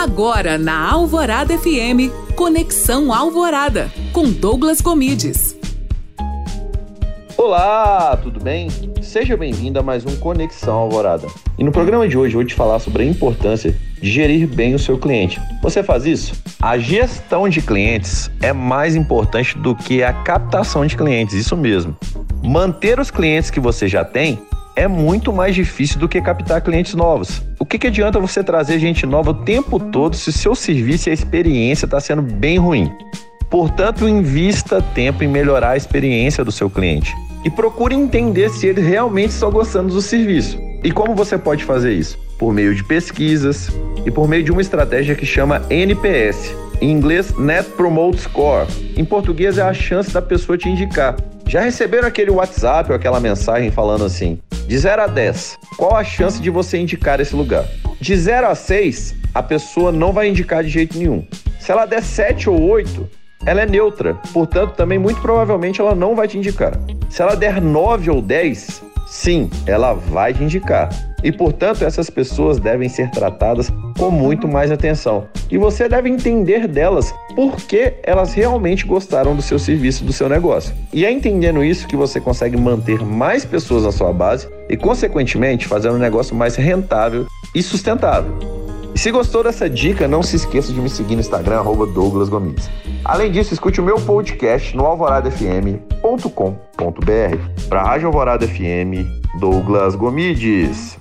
Agora na Alvorada FM, Conexão Alvorada, com Douglas Comides. Olá, tudo bem? Seja bem-vindo a mais um Conexão Alvorada. E no programa de hoje eu vou te falar sobre a importância de gerir bem o seu cliente. Você faz isso? A gestão de clientes é mais importante do que a captação de clientes, isso mesmo. Manter os clientes que você já tem é muito mais difícil do que captar clientes novos. Que, que adianta você trazer gente nova o tempo todo se seu serviço e a experiência está sendo bem ruim? Portanto, invista tempo em melhorar a experiência do seu cliente e procure entender se ele realmente está gostando do serviço. E como você pode fazer isso? Por meio de pesquisas e por meio de uma estratégia que chama NPS. Em inglês, Net Promote Score. Em português, é a chance da pessoa te indicar. Já receberam aquele WhatsApp ou aquela mensagem falando assim: de 0 a 10, qual a chance de você indicar esse lugar? De 0 a 6, a pessoa não vai indicar de jeito nenhum. Se ela der 7 ou 8, ela é neutra, portanto, também muito provavelmente ela não vai te indicar. Se ela der 9 ou 10, sim, ela vai te indicar. E, portanto, essas pessoas devem ser tratadas com muito mais atenção. E você deve entender delas por que elas realmente gostaram do seu serviço, do seu negócio. E é entendendo isso que você consegue manter mais pessoas na sua base e, consequentemente, fazer um negócio mais rentável e sustentável. E se gostou dessa dica, não se esqueça de me seguir no Instagram, Douglas Gomes. Além disso, escute o meu podcast no alvoradafm.com.br. Para a Rádio Alvorada FM, Douglas Gomides.